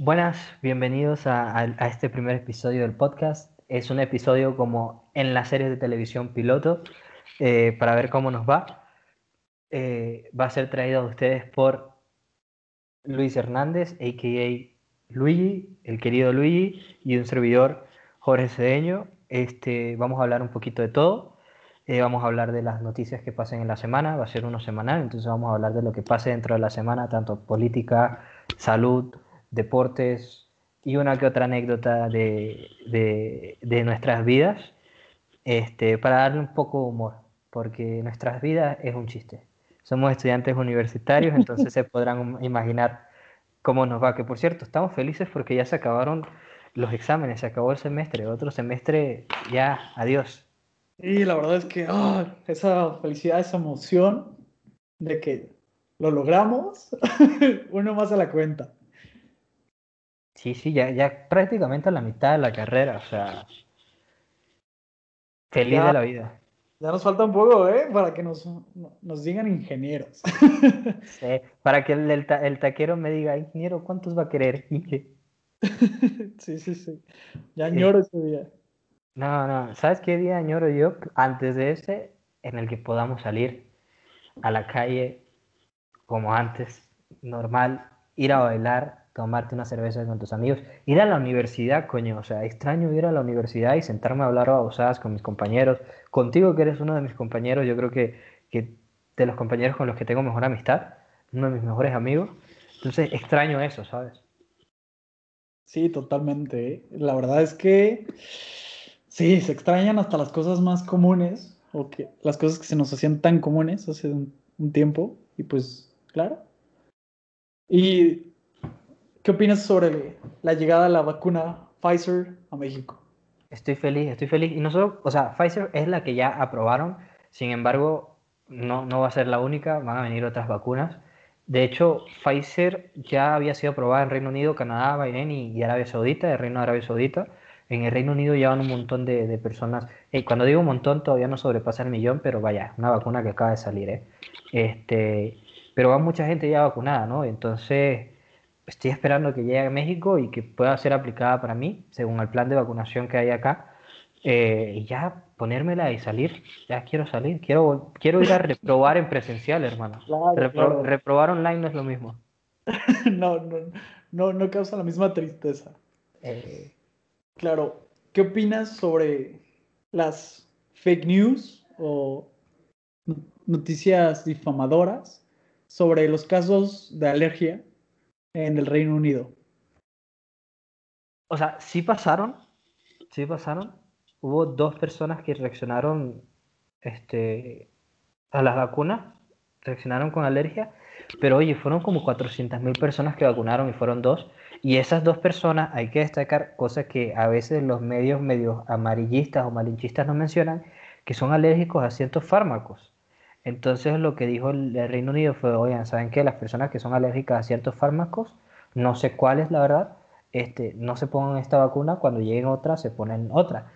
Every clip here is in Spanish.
Buenas, bienvenidos a, este primer episodio del podcast. Es un episodio como en las series de televisión piloto eh, para ver cómo nos va. Eh, va a ser traído a ustedes por Luis Hernández, a.k.a. Luigi, el querido Luigi, y un servidor Jorge Cedeño. Este, vamos a hablar un poquito de todo. Eh, vamos a hablar de las noticias que pasen en la semana, va a ser uno semanal, entonces vamos a hablar de lo que pase dentro de la semana, tanto política, salud, deportes y una que otra anécdota de, de, nuestras vidas, este, para darle un poco de humor, porque nuestras vidas es un chiste. Somos estudiantes universitarios, entonces se podrán imaginar cómo nos va. Que por cierto, estamos felices porque ya se acabaron los exámenes, se acabó el semestre, otro semestre ya, adiós. Y la verdad es que ah, esa felicidad, esa emoción de que lo logramos, uno más a la cuenta. Sí, sí, ya, ya prácticamente a la mitad de la carrera, o sea, feliz de la vida. Ya nos falta un poco, ¿eh? Para que nos, nos digan ingenieros. sí, para que el, el, taquero me diga, ingeniero, ¿cuántos va a querer? sí, sí, sí. Ya añoro ese día. No, no, ¿sabes qué día añoro yo? Antes de ese, en el que podamos salir a la calle como antes, normal, ir a bailar, tomarte una cerveza con tus amigos, ir a la universidad, coño, o sea, extraño ir a la universidad y sentarme a hablar babosadas con mis compañeros, contigo que eres uno de mis compañeros, yo creo que, que de los compañeros con los que tengo mejor amistad, uno de mis mejores amigos, entonces extraño eso, ¿sabes? Sí, totalmente. ¿eh? La verdad es que Sí, se extrañan hasta las cosas más comunes, o que las cosas que se nos hacían tan comunes hace un, tiempo, y pues, claro. ¿Y qué opinas sobre la llegada de la vacuna Pfizer a México? Estoy feliz, estoy feliz. Y no solo, o sea, Pfizer es la que ya aprobaron, sin embargo, no, no va a ser la única, van a venir otras vacunas. De hecho, Pfizer ya había sido aprobada en Reino Unido, Canadá, Bahrein y, Arabia Saudita, el Reino de Arabia Saudita. En el Reino Unido llevan un montón de, personas. Eh, cuando digo un montón, todavía no sobrepasa el millón, pero vaya, una vacuna que acaba de salir. ¿eh? Este, pero va mucha gente ya vacunada, ¿no? Entonces, estoy esperando que llegue a México y que pueda ser aplicada para mí, según el plan de vacunación que hay acá. Eh, y ya ponérmela y salir. Ya quiero salir. Quiero, quiero ir a reprobar en presencial, hermano. Reprobar online no es lo mismo. no, no, no, no causa la misma tristeza. Eh, Claro, ¿qué opinas sobre las fake news o noticias difamadoras sobre los casos de alergia en el Reino Unido? O sea, sí pasaron, sí pasaron. Hubo dos personas que reaccionaron este, a las vacunas, reaccionaron con alergia, pero oye, fueron como 400.000 personas que vacunaron y fueron dos. Y esas dos personas hay que destacar cosas que a veces los medios medios amarillistas o malinchistas no mencionan, que son alérgicos a ciertos fármacos. Entonces lo que dijo el, Reino Unido fue, oigan, ¿saben qué? Las personas que son alérgicas a ciertos fármacos, no sé cuál es la verdad, este, no se pongan esta vacuna, cuando lleguen otras se ponen otra.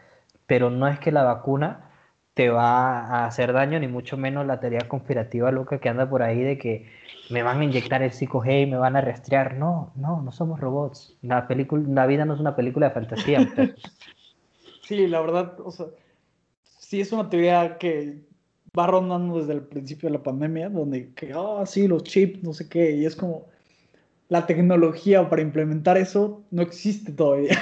Pero no es que la vacuna te va a hacer daño, ni mucho menos la teoría conspirativa loca que anda por ahí de que me van a inyectar el psico y me van a rastrear. No, no, no somos robots. La, película, la vida no es una película de fantasía. sí, la verdad, o sea, sí es una teoría que va rondando desde el principio de la pandemia, donde ah, sí, los chips, no sé qué, y es como la tecnología para implementar eso no existe todavía.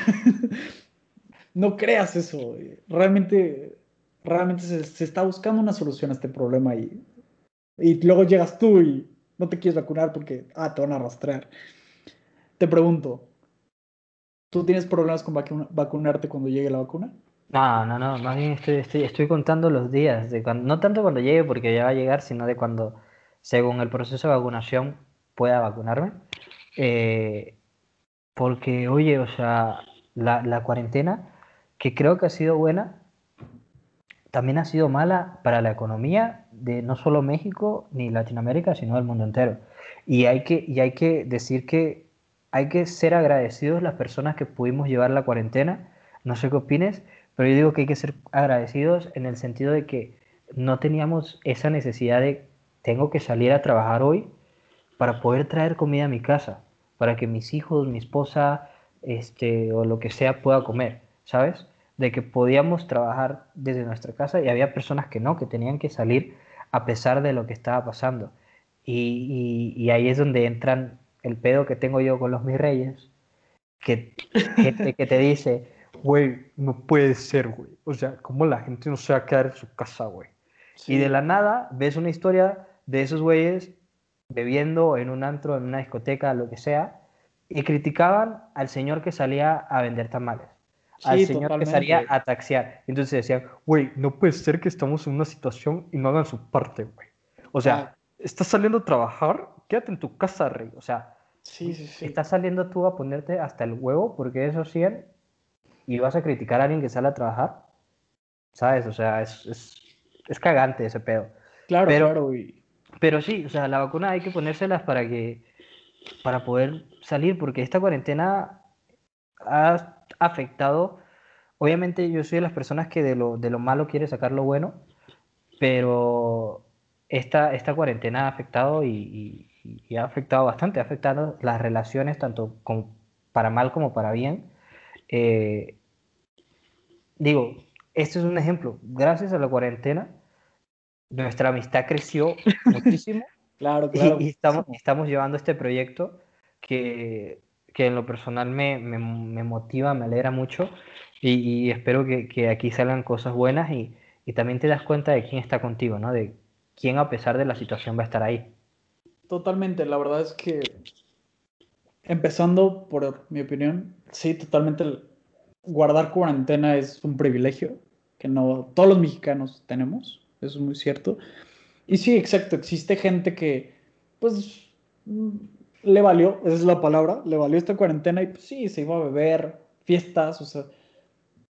no creas eso. Realmente realmente se, está buscando una solución a este problema y, y luego llegas tú y no te quieres vacunar porque, ah, te van a arrastrar. Te pregunto, ¿tú tienes problemas con vacunarte cuando llegue la vacuna? No, no, no, más bien estoy, estoy, estoy contando los días, de cuando, no tanto cuando llegue porque ya va a llegar, sino de cuando, según el proceso de vacunación, pueda vacunarme. Eh, porque, oye, o sea, la, la cuarentena, que creo que ha sido buena, también ha sido mala para la economía de no solo México ni Latinoamérica, sino del mundo entero. Y hay que, y hay que decir que hay que ser agradecidos las personas que pudimos llevar la cuarentena. No sé qué opines, pero yo digo que hay que ser agradecidos en el sentido de que no teníamos esa necesidad de tengo que salir a trabajar hoy para poder traer comida a mi casa. para que mis hijos, mi esposa, este, o lo que sea pueda comer, ¿sabes? De que podíamos trabajar desde nuestra casa y había personas que no, que tenían que salir a pesar de lo que estaba pasando. Y, y, ahí es donde entran el pedo que tengo yo con los mis reyes, que gente que te dice, güey, no puede ser, güey. O sea, ¿cómo la gente no se va a quedar en su casa, güey? Y de la nada ves una historia de esos güeyes bebiendo en un antro, en una discoteca, lo que sea, y criticaban al señor que salía a vender tamales, al señor que salía a taxiar. Entonces decían, güey, no puede ser que estamos en una situación y no hagan su parte, güey. O sea, estás saliendo a trabajar, quédate en tu casa, rey. O sea, sí, sí, sí. estás saliendo tú a ponerte hasta el huevo porque eso sí y vas a criticar a alguien que sale a trabajar. ¿Sabes? O sea, es, es, es cagante ese pedo. Claro, pero, claro. Pero sí, o sea, la vacuna hay que ponérselas para que para poder salir, porque esta cuarentena ha afectado, obviamente yo soy de las personas que de lo, de lo malo quiere sacar lo bueno, pero esta, esta cuarentena ha afectado y, ha afectado bastante, ha afectado las relaciones tanto con, para mal como para bien. Eh, digo, este es un ejemplo, gracias a la cuarentena, nuestra amistad creció muchísimo. Claro, claro. Y, estamos, estamos llevando este proyecto que, que en lo personal me, me, me, motiva, me alegra mucho y, espero que, que, aquí salgan cosas buenas y, y, también te das cuenta de quién está contigo, ¿no? De quién a pesar de la situación va a estar ahí. Totalmente, la verdad es que empezando por mi opinión, sí, totalmente guardar cuarentena es un privilegio que no todos los mexicanos tenemos, eso es muy cierto. Y sí, exacto, existe gente que, pues, mm, le valió, esa es la palabra, le valió esta cuarentena y pues sí, se iba a beber, fiestas, o sea,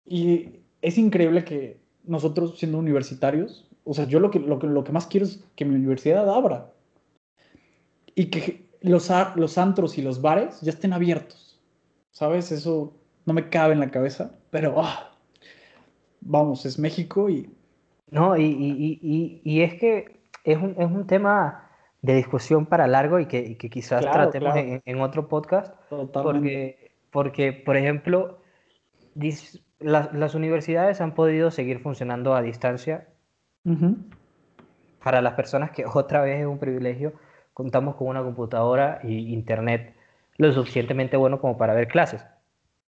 y es increíble que nosotros siendo universitarios, o sea, yo lo que, lo que, lo que más quiero es que mi universidad abra y que los, los antros y los bares ya estén abiertos, ¿sabes? Eso no me cabe en la cabeza, pero ah, vamos, es México y... No, y, y, y, y es que es un, es un tema de discusión para largo y que, que quizás tratemos En, en, otro podcast. Porque, porque, por ejemplo, las, las, universidades han podido seguir funcionando a distancia. Para las personas que otra vez es un privilegio, contamos con una computadora y internet lo suficientemente bueno como para ver clases.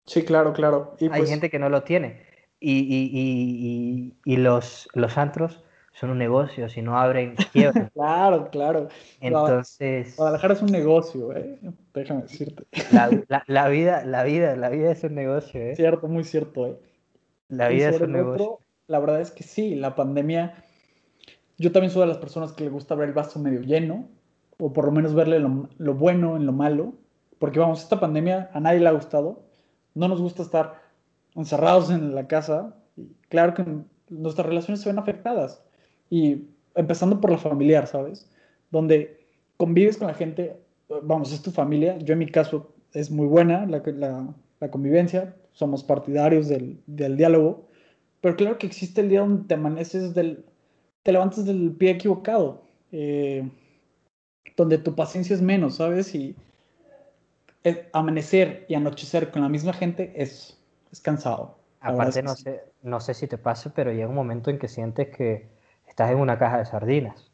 Sí, claro, claro. Y Hay pues gente que no lo tiene. Y, y, y, y, los, los antros son un negocio, si no abren, quiebran. claro, claro. Entonces. Guadalajara es un negocio, ¿eh? Déjame decirte. La, la, vida, la vida, la vida es un negocio, ¿eh? Cierto, muy cierto, ¿eh? La vida es un negocio. La verdad es que sí, la pandemia. Yo también soy de las personas que le gusta ver el vaso medio lleno, o por lo menos verle lo, lo bueno en lo malo, porque vamos, esta pandemia a nadie le ha gustado. No nos gusta estar encerrados en la casa. Claro que nuestras relaciones se ven afectadas y empezando por la familiar, ¿sabes? Donde convives con la gente, vamos, es tu familia. Yo en mi caso es muy buena la, la, la convivencia, somos partidarios del, del, diálogo, pero claro que existe el día donde te amaneces del, te levantas del pie equivocado, eh, donde tu paciencia es menos, ¿sabes? Y amanecer y anochecer con la misma gente es, es cansado. Aparte, no, sé, no sé si te pasa, pero llega un momento en que sientes que estás en una caja de sardinas.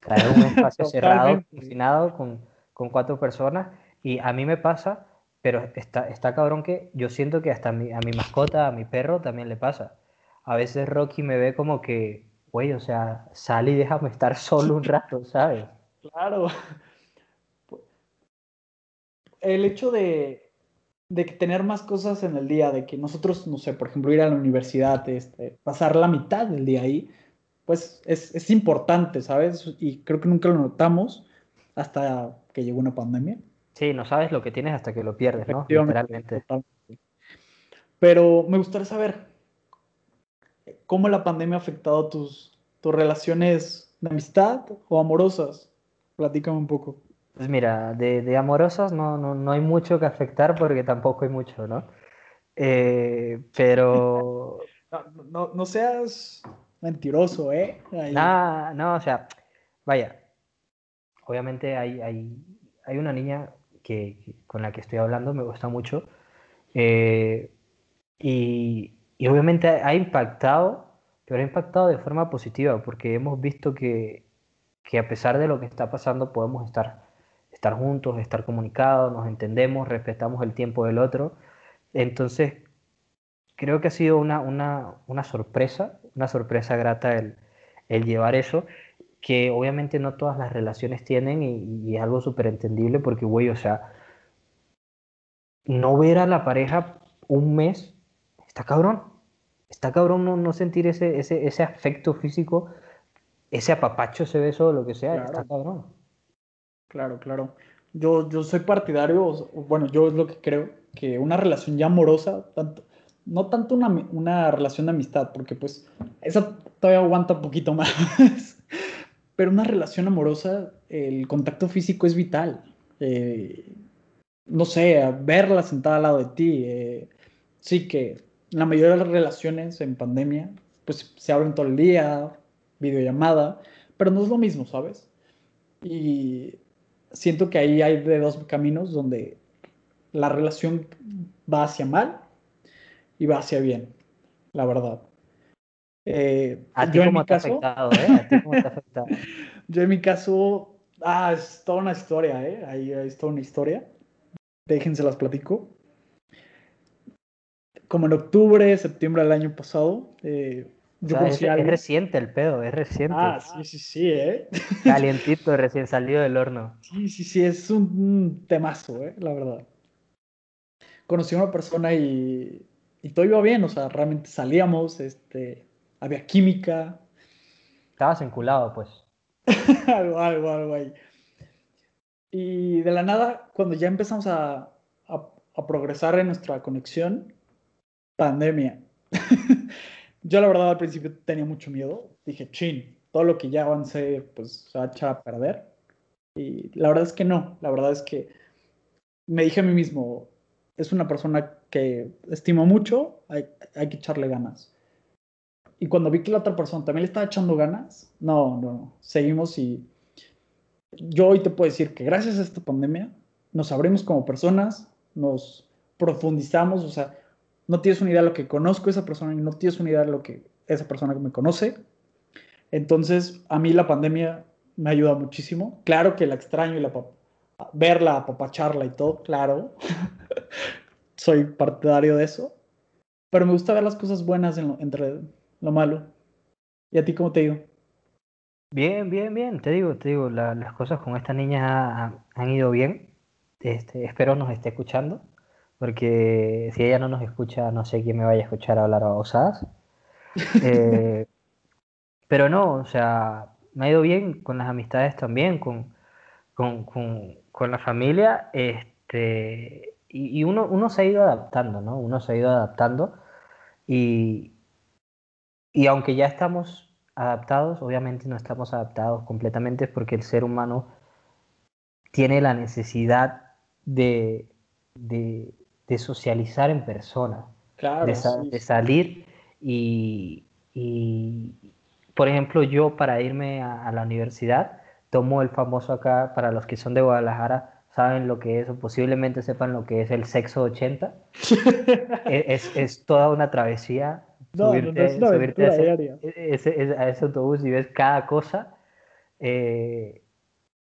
Estás en un espacio cerrado, confinado con, con, cuatro personas. Y a mí me pasa, pero está, está cabrón que yo siento que hasta a mi, a mi mascota, a mi perro también le pasa. A veces Rocky me ve como que, güey, o sea, sal y déjame estar solo un rato, ¿sabes? Claro. El hecho de, de tener más cosas en el día, de que nosotros, no sé, por ejemplo, ir a la universidad, este, pasar la mitad del día ahí, pues es, es, importante, ¿sabes? Y creo que nunca lo notamos hasta que llegó una pandemia. Sí, no sabes lo que tienes hasta que lo pierdes, ¿no? Literalmente. Pero me gustaría saber cómo la pandemia ha afectado tus, tus relaciones de amistad o amorosas. Platícame un poco. Pues mira, de, de amorosas no, no, no, hay mucho que afectar porque tampoco hay mucho, ¿no? Eh, pero... no, no, no seas Mentiroso, ¿eh? No, no, o sea, vaya. Obviamente hay, hay, hay una niña que, con la que estoy hablando, me gusta mucho. Eh, y, y, obviamente ha impactado, pero ha impactado de forma positiva, porque hemos visto que, que a pesar de lo que está pasando, podemos estar, estar juntos, estar comunicados, nos entendemos, respetamos el tiempo del otro. Entonces, creo que ha sido una, una, una sorpresa, una sorpresa grata el, el llevar eso que obviamente no todas las relaciones tienen y, es algo súper entendible porque, güey, o sea, no ver a la pareja un mes, está cabrón. Está cabrón no, sentir ese, ese, ese, afecto físico, ese apapacho, ese beso, lo que sea, está cabrón. Claro, claro. Yo, yo soy partidario, bueno, yo es lo que creo, que una relación ya amorosa, tanto, no tanto una, una relación de amistad, porque pues esa todavía aguanta un poquito más. Pero una relación amorosa, el contacto físico es vital. Eh, no sé, verla sentada al lado de ti. Eh, sí que la mayoría de las relaciones en pandemia, pues se hablan todo el día, videollamada, pero no es lo mismo, ¿sabes? Y siento que ahí hay de dos caminos donde la relación va hacia mal y va hacia bien, la verdad. Eh, ¿A ti cómo te ha afectado, eh? ¿A ti te afectado? yo en mi caso, ah, es toda una historia, ¿eh? Ahí es toda una historia. Déjense las platico. Como en octubre, septiembre del año pasado, eh, yo es, es, reciente el pedo, es reciente. Ah, sí, sí, sí, ¿eh? Calientito, recién salido del horno. Sí, sí, sí, es un, temazo, ¿eh? La verdad. Conocí a una persona y, y todo iba bien, o sea, realmente salíamos, este, había química. Estabas enculado, pues. algo, algo, algo ahí. Y de la nada, cuando ya empezamos a, a, progresar en nuestra conexión, pandemia. Yo la verdad al principio tenía mucho miedo. Dije, chin, todo lo que ya avancé, pues se va a echar a perder. Y la verdad es que no. La verdad es que me dije a mí mismo, es una persona que estimo mucho, hay, hay que echarle ganas. Y cuando vi que la otra persona también le estaba echando ganas, no, no, seguimos y yo hoy te puedo decir que gracias a esta pandemia nos abrimos como personas, nos profundizamos, o sea, no tienes una idea de lo que conozco a esa persona y no tienes una idea de lo que esa persona me conoce. Entonces, a mí la pandemia me ayuda muchísimo. Claro que la extraño y la verla, apapacharla y todo, claro. Soy partidario de eso. Pero me gusta ver las cosas buenas en entre lo malo. ¿Y a ti cómo te digo? Bien, bien, bien. Te digo, te digo, las cosas con esta niña han ido bien. Este, espero nos esté escuchando, porque si ella no nos escucha, no sé quién me vaya a escuchar hablar a osadas. Eh, pero no, o sea, me ha ido bien con las amistades también, con, con, con, la familia. Este, y, y uno, uno se ha ido adaptando, ¿no? Uno se ha ido adaptando. Y, y aunque ya estamos adaptados, obviamente no estamos adaptados completamente porque el ser humano tiene la necesidad de, de, socializar en persona, de, salir y, por ejemplo, yo para irme a, la universidad tomo el famoso acá, para los que son de Guadalajara, saben lo que es o posiblemente sepan lo que es el sexo 80. E, es, es, toda una travesía no, subirte, a, ese, a, ese, autobús y ves cada cosa eh,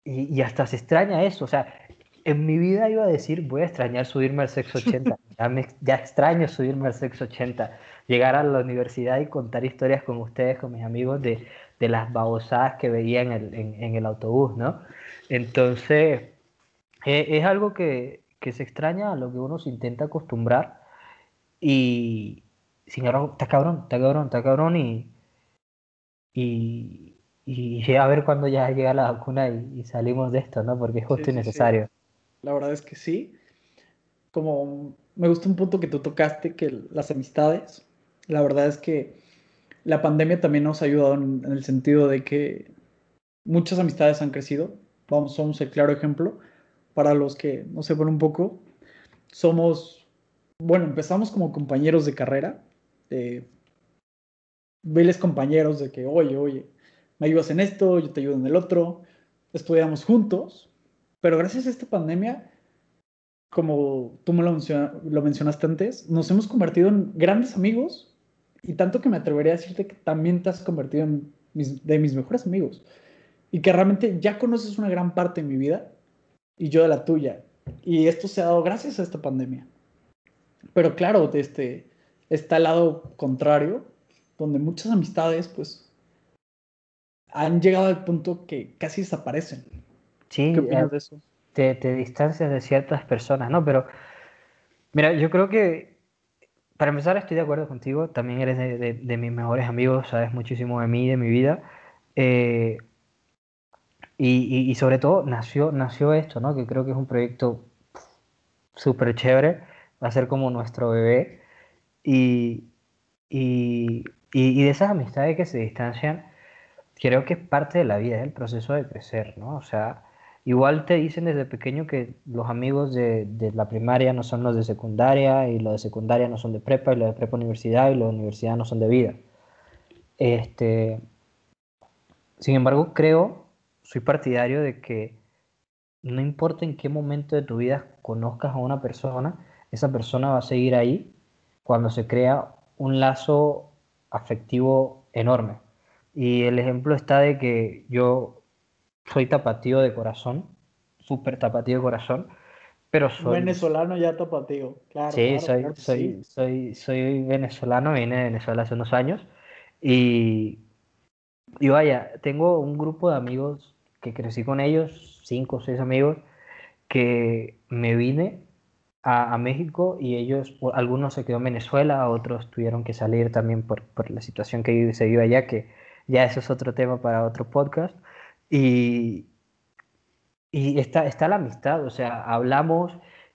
y, hasta se extraña eso. O sea, en mi vida iba a decir, voy a extrañar subirme al sexo 80. ya, ya extraño subirme al sexo 80. Llegar a la universidad y contar historias con ustedes, con mis amigos, de, de las babosadas que veía en el, en, el autobús, ¿no? Entonces, eh, es algo que, que se extraña, a lo que uno se intenta acostumbrar. Y, sin embargo, está cabrón, está cabrón, está cabrón y, y, y a ver cuándo ya llega la vacuna y, salimos de esto, ¿no? Porque es justo y necesario. La verdad es que sí. Como me gusta un punto que tú tocaste, que las amistades, la verdad es que la pandemia también nos ha ayudado en, el sentido de que muchas amistades han crecido. Vamos, somos el claro ejemplo. Para los que no sepan un poco, somos, bueno, empezamos como compañeros de carrera, eh, compañeros de que, oye, oye, me ayudas en esto, yo te ayudo en el otro, estudiamos juntos, pero gracias a esta pandemia como tú me lo, lo mencionaste antes, nos hemos convertido en grandes amigos y tanto que me atrevería a decirte que también te has convertido en de mis mejores amigos y que realmente ya conoces una gran parte de mi vida y yo de la tuya. Y esto se ha dado gracias a esta pandemia. Pero claro, este, está el lado contrario, donde muchas amistades pues han llegado al punto que casi desaparecen. Sí, ¿Qué opinas eh, de eso? Te, te distancias de ciertas personas, ¿no? Pero, mira, yo creo que, para empezar, estoy de acuerdo contigo, también eres de, de, mis mejores amigos, sabes muchísimo de mí, de mi vida. Eh, y, y, sobre todo nació, nació esto, ¿no? Que creo que es un proyecto súper chévere, va a ser como nuestro bebé. Y, y, y, de esas amistades que se distancian, creo que es parte de la vida, es el proceso de crecer, ¿no? O sea, igual te dicen desde pequeño que los amigos de, de, la primaria no son los de secundaria, y los de secundaria no son de prepa, y los de prepa universidad, y los de universidad no son de vida. Este, sin embargo, creo soy partidario de que no importa en qué momento de tu vida conozcas a una persona, esa persona va a seguir ahí cuando se crea un lazo afectivo enorme. Y el ejemplo está de que yo soy tapatío de corazón, súper tapatío de corazón, pero soy... Venezolano ya tapatío, claro. Sí, soy, soy, soy, soy venezolano, vine de Venezuela hace unos años y, y vaya, tengo un grupo de amigos que crecí con ellos, cinco o seis amigos, que me vine a, México y ellos, algunos se quedó en Venezuela, otros tuvieron que salir también por, por, la situación que se vive allá, que ya eso es otro tema para otro podcast. Y, y está, está la amistad, o sea, hablamos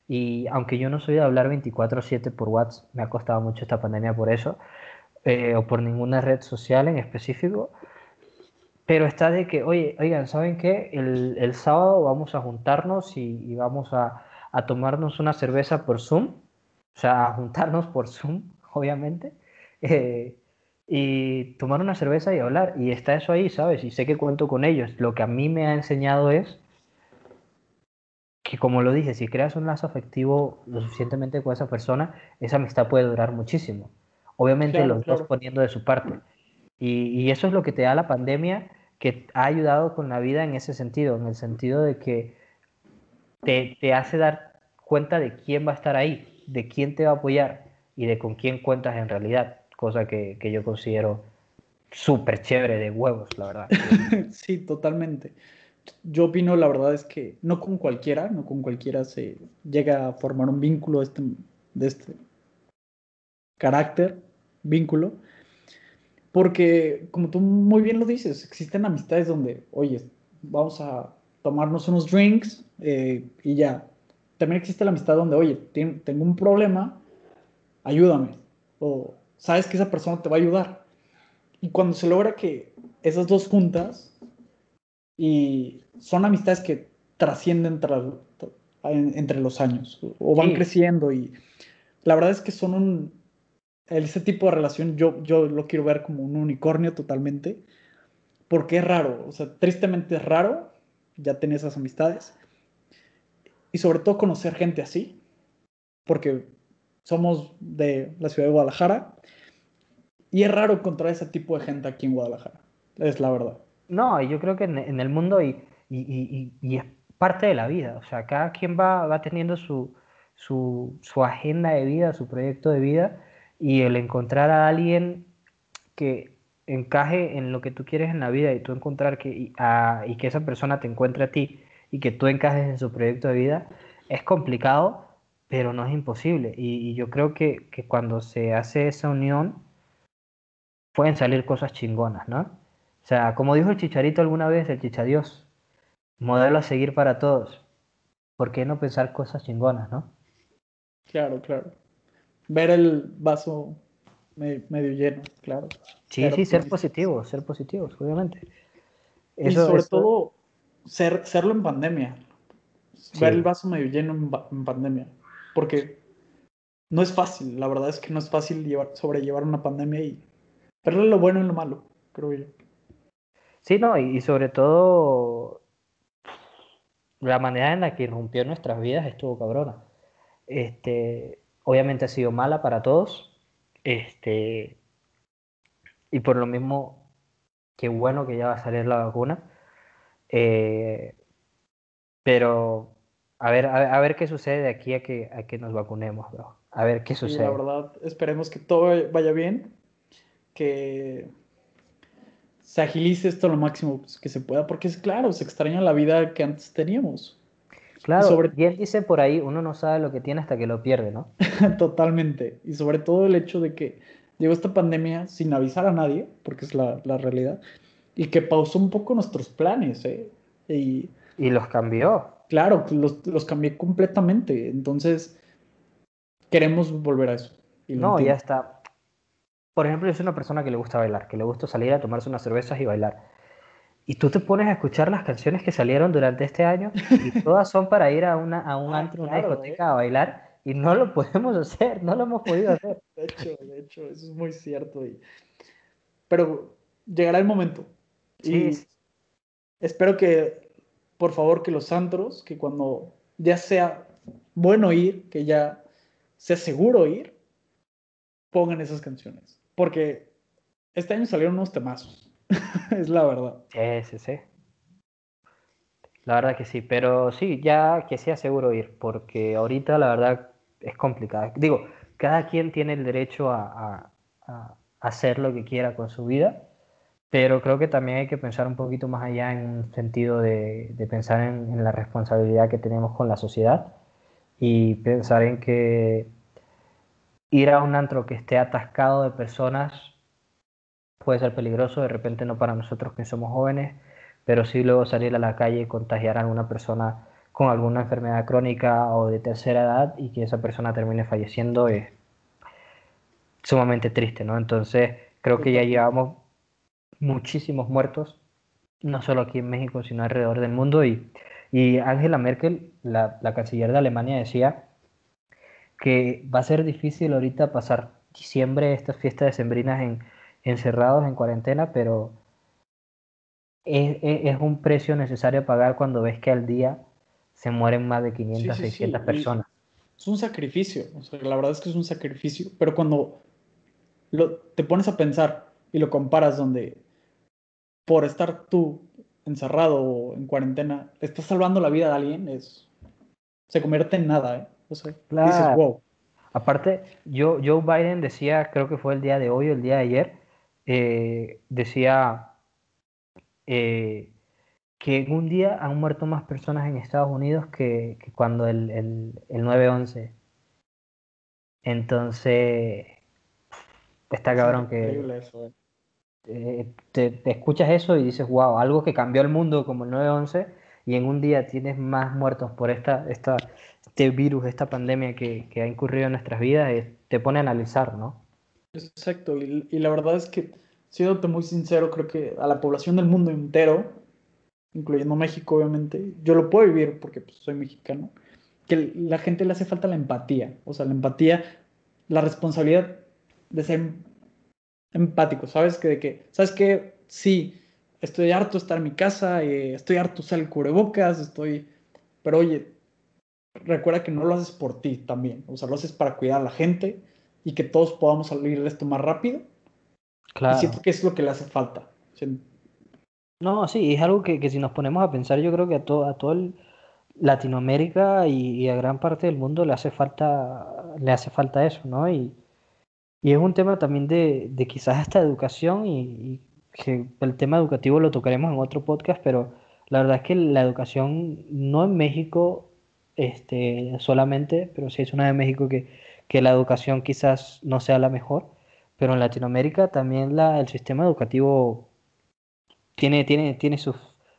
y aunque yo no soy de hablar 24/7 por WhatsApp, me ha costado mucho esta pandemia por eso, eh, o por ninguna red social en específico, pero está de que, oye, oigan, ¿saben qué? El, el sábado vamos a juntarnos y, vamos a, a, tomarnos una cerveza por Zoom, o sea, a juntarnos por Zoom, obviamente, eh, y tomar una cerveza y hablar. Y está eso ahí, ¿sabes? Y sé que cuento con ellos. Lo que a mí me ha enseñado es que, como lo dije, si creas un lazo afectivo lo suficientemente con esa persona, esa amistad puede durar muchísimo. Obviamente los dos poniendo de su parte. Y, y, eso es lo que te da la pandemia que ha ayudado con la vida en ese sentido, en el sentido de que te, te hace dar cuenta de quién va a estar ahí, de quién te va a apoyar y de con quién cuentas en realidad, cosa que, que yo considero súper chévere de huevos, la verdad. sí, totalmente. Yo opino, la verdad es que no con cualquiera, no con cualquiera se llega a formar un vínculo de este, de este carácter, vínculo, porque, como tú muy bien lo dices, existen amistades donde, oye, vamos a tomarnos unos drinks eh, y ya. También existe la amistad donde, oye, tengo un problema, ayúdame. O sabes que esa persona te va a ayudar. Y cuando se logra que esas dos juntas y son amistades que trascienden entre los años o van creciendo y la verdad es que son un, ese tipo de relación yo, yo lo quiero ver como un unicornio totalmente, porque es raro, o sea, tristemente es raro ya tener esas amistades y sobre todo conocer gente así, porque somos de la ciudad de Guadalajara y es raro encontrar ese tipo de gente aquí en Guadalajara, es la verdad. No, yo creo que en, el mundo y, y, y, es parte de la vida, o sea, cada quien va, va teniendo su, su, su agenda de vida, su proyecto de vida y el encontrar a alguien que encaje en lo que tú quieres en la vida y tú encontrar que, y, y que esa persona te encuentre a ti y que tú encajes en su proyecto de vida, es complicado, pero no es imposible. Y, yo creo que, que, cuando se hace esa unión, pueden salir cosas chingonas, ¿no? O sea, como dijo el chicharito alguna vez, el chichadios, modelo a seguir para todos. ¿Por qué no pensar cosas chingonas, no? Claro, claro ver el vaso medio lleno, claro. Sí, sí, ser positivos, ser positivos, obviamente. y sobre todo, ser, serlo en pandemia. Ver el vaso medio lleno en, pandemia. Porque no es fácil, la verdad es que no es fácil llevar, sobrellevar una pandemia y verle lo bueno y lo malo, creo yo. Sí, no, y sobre todo la manera en la que irrumpió nuestras vidas estuvo cabrona. este, obviamente ha sido mala para todos. Este, y por lo mismo, qué bueno que ya va a salir la vacuna. Eh, pero a ver, a, ver qué sucede de aquí a que, a que nos vacunemos, A ver qué sucede. la verdad, esperemos que todo vaya bien, que se agilice esto lo máximo que se pueda, porque es claro, se extraña la vida que antes teníamos. Claro, sobre... bien dice por ahí, uno no sabe lo que tiene hasta que lo pierde, ¿no? Totalmente. Y sobre todo el hecho de que llegó esta pandemia sin avisar a nadie, porque es la, la realidad, y que pausó un poco nuestros planes, ¿eh? Y, y los cambió. Claro, los, los cambié completamente. Entonces, queremos volver a eso. no, ya está. Por ejemplo, yo soy una persona que le gusta bailar, que le gusta salir a tomarse unas cervezas y bailar. Y tú te pones a escuchar las canciones que salieron durante este año y todas son para ir a, una, a un ah, antro, una discoteca ¿eh? a bailar y no lo podemos hacer, no lo hemos podido hacer. De hecho, de hecho, eso es muy cierto. Pero llegará el momento. Sí. espero que, por favor, que los antros, que cuando ya sea bueno ir, que ya sea seguro ir, pongan esas canciones. Porque este año salieron unos temazos. es la verdad. Sí, sí, sí. La verdad que sí, pero sí, ya que sea seguro ir, porque ahorita la verdad es complicado. Digo, cada quien tiene el derecho a, hacer lo que quiera con su vida, pero creo que también hay que pensar un poquito más allá en un sentido de, pensar en, la responsabilidad que tenemos con la sociedad y pensar en que ir a un antro que esté atascado de personas puede ser peligroso, de repente no para nosotros que somos jóvenes, pero sí luego salir a la calle y contagiar a alguna persona con alguna enfermedad crónica o de tercera edad y que esa persona termine falleciendo es sumamente triste, ¿no? Entonces creo que ya llevamos muchísimos muertos, no solo aquí en México, sino alrededor del mundo y, y Angela Merkel, la, la canciller de Alemania, decía que va a ser difícil ahorita pasar diciembre, estas fiestas decembrinas en encerrados en cuarentena, pero es, un precio necesario pagar cuando ves que al día se mueren más de 500, 600 personas. Es un sacrificio, la verdad es que es un sacrificio, pero cuando lo, te pones a pensar y lo comparas donde por estar tú encerrado o en cuarentena, estás salvando la vida de alguien, es, se convierte en nada, ¿eh? O sea, dices, wow. Aparte, yo, Joe Biden decía, creo que fue el día de hoy o el día de ayer, eh, decía eh, que en un día han muerto más personas en Estados Unidos que, cuando el, el, el 9-11. Entonces, está cabrón que... Eh. Te, escuchas eso y dices, wow, algo que cambió el mundo como el 9-11 y en un día tienes más muertos por esta, este virus, esta pandemia que, que ha incurrido en nuestras vidas, te pone a analizar, ¿no? Exacto, y, la verdad es que, siéndote muy sincero, creo que a la población del mundo entero, incluyendo México obviamente, yo lo puedo vivir porque pues, soy mexicano, que la gente le hace falta la empatía, o sea, la empatía, la responsabilidad de ser empático, ¿sabes? Que de que, ¿sabes qué? Sí, estoy harto de estar en mi casa, eh, estoy harto de usar el cubrebocas, estoy... Pero oye, recuerda que no lo haces por ti también, o sea, lo haces para cuidar a la gente y que todos podamos salir de esto más rápido. Claro. Y siento que es lo que le hace falta. No, sí, es algo que, que, si nos ponemos a pensar, yo creo que a todo, a todo el Latinoamérica y, a gran parte del mundo le hace falta, le hace falta eso, ¿no? Y, y es un tema también de, de quizás hasta educación y, y, que el tema educativo lo tocaremos en otro podcast, pero la verdad es que la educación no en México este, solamente, pero sí es una de México que que la educación quizás no sea la mejor, pero en Latinoamérica también la, el sistema educativo tiene, tiene, tiene sus,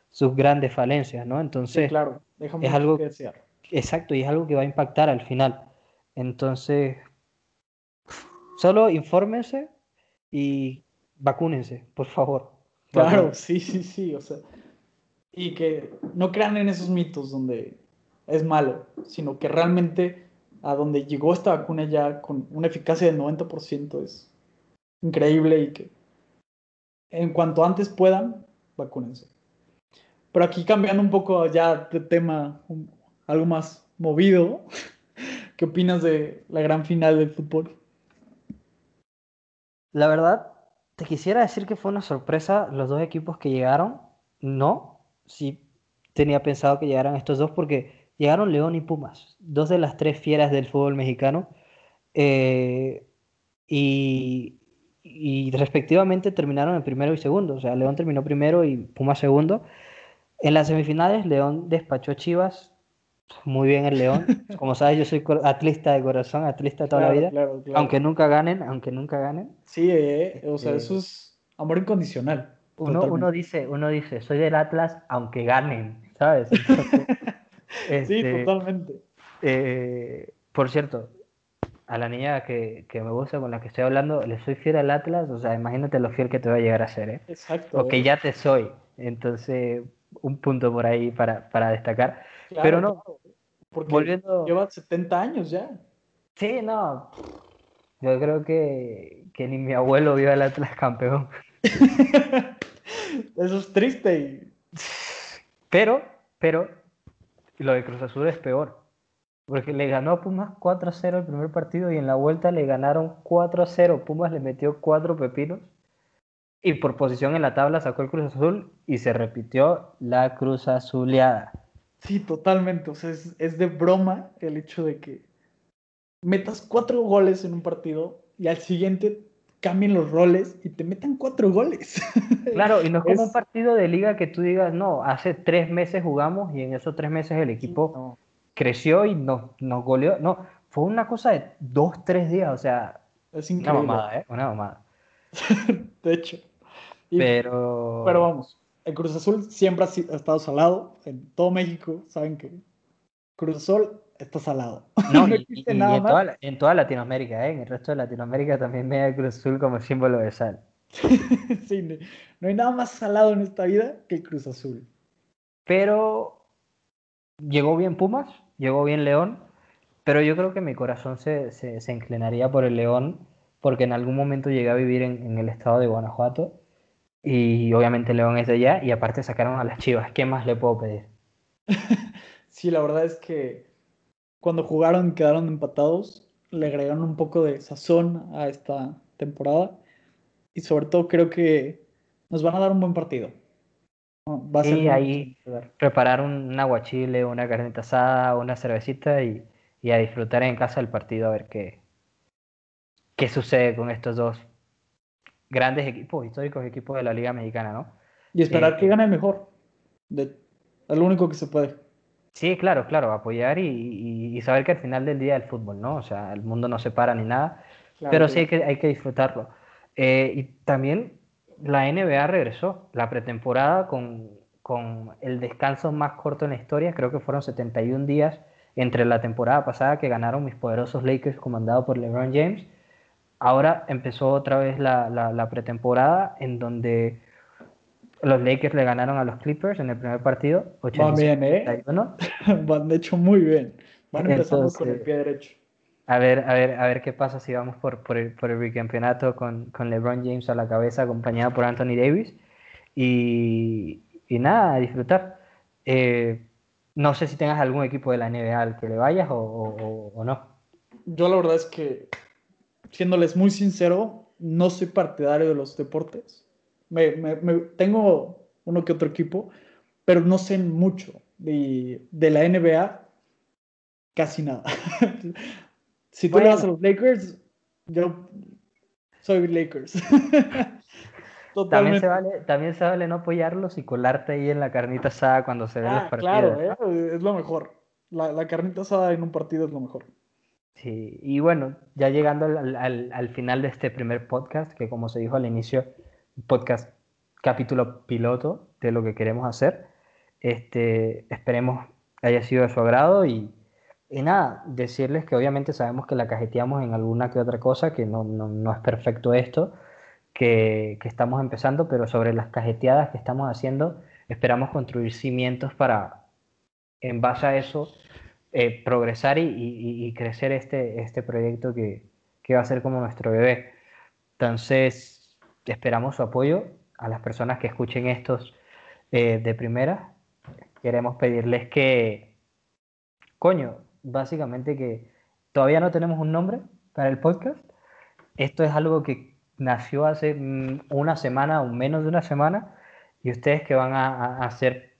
sus grandes falencias, ¿no? Entonces, claro, es algo que desear. Exacto, y es algo que va a impactar al final. Entonces, solo infórmense y vacúnense, por favor. Claro, sí, sí, sí, o sea, y que no crean en esos mitos donde es malo, sino que realmente a donde llegó esta vacuna ya con una eficacia del 90% es increíble y que en cuanto antes puedan, vacúnense. Pero aquí cambiando un poco ya de tema, algo más movido, ¿Qué opinas de la gran final del fútbol? La verdad, te quisiera decir que fue una sorpresa los dos equipos que llegaron. No, sí tenía pensado que llegaran estos dos porque llegaron León y Pumas, dos de las tres fieras del fútbol mexicano. Eh, y, respectivamente terminaron en primero y segundo. O sea, León terminó primero y Pumas segundo. En las semifinales, León despachó Chivas. Muy bien el León. Como sabes, yo soy atlista de corazón, atlista toda la vida. Aunque nunca ganen, aunque nunca ganen. Sí, eh, o sea, eso es amor incondicional. Uno, uno, dice, uno dice, soy del Atlas aunque ganen, ¿sabes? sí, este, totalmente. Eh, por cierto, a la niña que, me gusta, con la que estoy hablando, le soy fiel al Atlas, o sea, imagínate lo fiel que te va a llegar a ser, ¿eh? Exacto. O que eh. ya te soy. Entonces, un punto por ahí para, destacar. Pero no, porque volviendo... lleva 70 años ya. Sí, no. Yo creo que, que ni mi abuelo vio al Atlas campeón. Eso es triste. Pero, pero, lo de Cruz Azul es peor. Porque le ganó a Pumas 4-0 el primer partido y en la vuelta le ganaron 4-0. Pumas le metió 4 pepinos y por posición en la tabla sacó el Cruz Azul y se repitió la Cruz Azuleada. Sí, totalmente. O sea, es, de broma el hecho de que metas cuatro goles en un partido y al siguiente cambien los roles y te metan cuatro goles. Claro, y no es como un partido de liga que tú digas, no, hace tres meses jugamos y en esos tres meses el equipo creció y nos, nos goleó. No, fue una cosa de dos, tres días, o sea, es increíble. una mamada, ¿eh? Una mamada. de hecho. pero... pero vamos, el Cruz Azul siempre ha estado salado. En todo México saben que Cruz Azul está salado. No, y, en, Toda, en, toda, Latinoamérica, ¿eh? en el resto de Latinoamérica también ve el Cruz Azul como símbolo de sal. sí, no hay nada más salado en esta vida que el Cruz Azul. Pero llegó bien Pumas, llegó bien León, pero yo creo que mi corazón se, se, inclinaría por el León porque en algún momento llegué a vivir en, en el estado de Guanajuato y obviamente León es de allá y aparte sacaron a las Chivas. ¿Qué más le puedo pedir? sí, la verdad es que cuando jugaron quedaron empatados, le agregaron un poco de sazón a esta temporada y sobre todo creo que nos van a dar un buen partido. Va a y ahí preparar un, aguachile, una carnita asada, una cervecita y, y, a disfrutar en casa el partido a ver qué, qué sucede con estos dos grandes equipos, históricos equipos de la Liga Mexicana, ¿no? Y esperar que gane el mejor. De, es lo único que se puede. Sí, claro, claro, apoyar y, saber que al final del día el fútbol, ¿no? O sea, el mundo no se para ni nada, pero sí hay que, hay que disfrutarlo. Eh, y también la NBA regresó, la pretemporada con, con el descanso más corto en la historia, creo que fueron 71 días entre la temporada pasada que ganaron mis poderosos Lakers comandado por LeBron James Ahora empezó otra vez la, la, pretemporada en donde los Lakers le ganaron a los Clippers en el primer partido. Van bien, ¿eh? Van de hecho muy bien. Van empezando con el pie derecho. A ver, a ver, a ver qué pasa si vamos por, por, el, por el bicampeonato con, con, LeBron James a la cabeza, acompañado por Anthony Davis. Y, y nada, a disfrutar. Eh, no sé si tengas algún equipo de la NBA al que le vayas o, o, o no. Yo la verdad es que siéndoles muy sincero, no soy partidario de los deportes. Me, tengo uno que otro equipo, pero no sé mucho de, de la NBA, casi nada. si tú le vas a los Lakers, yo soy Lakers. También se, vale, también se vale no apoyarlos y colarte ahí en la carnita asada cuando se ven los ah, partidos. Claro, eh, es lo mejor. La, la carnita asada en un partido es lo mejor. Sí, y bueno, ya llegando al, final de este primer podcast, que como se dijo al inicio, podcast capítulo piloto de lo que queremos hacer, este, esperemos haya sido de su agrado y, nada, decirles que obviamente sabemos que la cajeteamos en alguna que otra cosa, que no, no, es perfecto esto, que, que, estamos empezando, pero sobre las cajeteadas que estamos haciendo, esperamos construir cimientos para, en base a eso, eh, progresar y, crecer este, este proyecto que, va a ser como nuestro bebé. Entonces, esperamos su apoyo a las personas que escuchen estos eh, de primera. Queremos pedirles que, coño, básicamente que todavía no tenemos un nombre para el podcast. Esto es algo que nació hace mm, una semana o menos de una semana y ustedes que van a, a, ser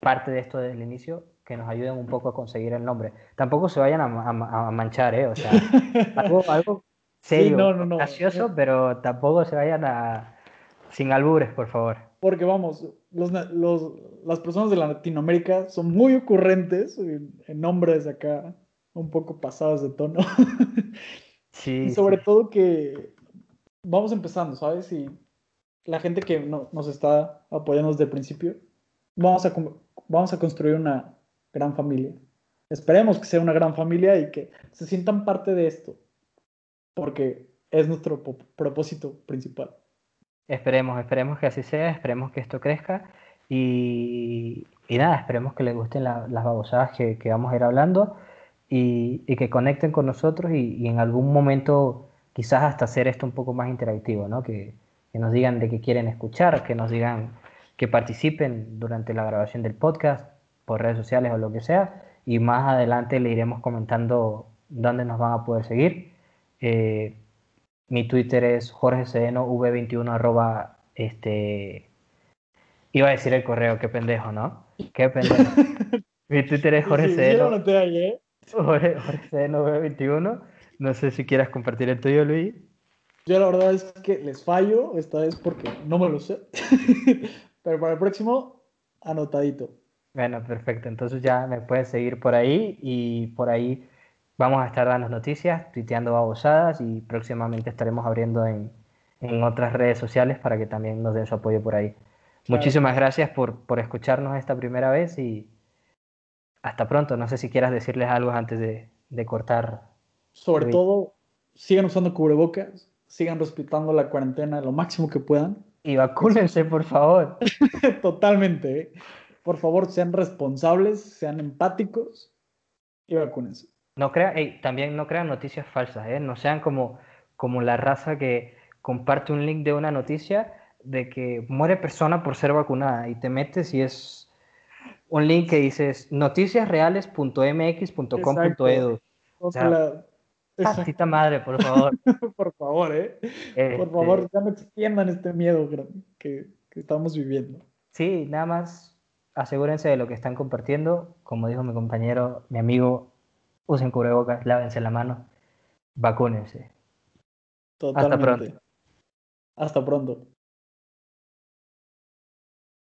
parte de esto desde el inicio, que nos ayuden un poco a conseguir el nombre. Tampoco se vayan a, a manchar, ¿eh? O sea, algo, algo serio, no, no, no. gracioso, pero tampoco se vayan a... Sin albures, por favor. Porque vamos, los, los, las personas de Latinoamérica son muy ocurrentes en, nombres acá, un poco pasados de tono. Sí. y sobre todo que vamos empezando, ¿sabes? Y la gente que no, nos está apoyando desde el principio, vamos a, vamos a construir una gran familia. Esperemos que sea una gran familia y que se sientan parte de esto, porque es nuestro propósito principal. Esperemos, esperemos que así sea, esperemos que esto crezca y, y nada, esperemos que les gusten las babosadas que, que, vamos a ir hablando y, y que conecten con nosotros y, y, en algún momento quizás hasta hacer esto un poco más interactivo, ¿no? Que, que nos digan de qué quieren escuchar, que nos digan que participen durante la grabación del podcast por redes sociales o lo que sea y más adelante le iremos comentando dónde nos van a poder seguir. Eh, mi Twitter es Jorge V21 arroba este iba a decir el correo, qué pendejo, ¿no? Qué pendejo. mi Twitter es Jorge Sedeno. ¿eh? Jorge, Jorge V21. No sé si quieras compartir el tuyo, Luis. Yo la verdad es que les fallo, esta vez porque no me lo sé. Pero para el próximo, anotadito. Bueno, perfecto. Entonces ya me puedes seguir por ahí y por ahí vamos a estar dando noticias, tuiteando babosadas y próximamente estaremos abriendo en, en otras redes sociales para que también nos den su apoyo por ahí. Muchísimas gracias por, por escucharnos esta primera vez y hasta pronto. No sé si quieras decirles algo antes de, de cortar. Sobre todo, sigan usando cubrebocas, sigan respetando la cuarentena lo máximo que puedan. Y vacúnense, por favor. Totalmente. ¿eh? Por favor, sean responsables, sean empáticos y vacúnense. No crea, también no crean noticias falsas, ¿eh? no sean como, como la raza que comparte un link de una noticia de que muere persona por ser vacunada y te metes y es un link que dices noticiasreales.mx.com.edu. O sea, Patita madre, por favor. por favor, ¿eh? Por favor, este ya no extiendan este miedo que, que, estamos viviendo. Sí, nada más asegúrense de lo que están compartiendo. Como dijo mi compañero, mi amigo, usen cubrebocas, lávense la mano, vacúnense. Totalmente. Hasta pronto. Hasta pronto.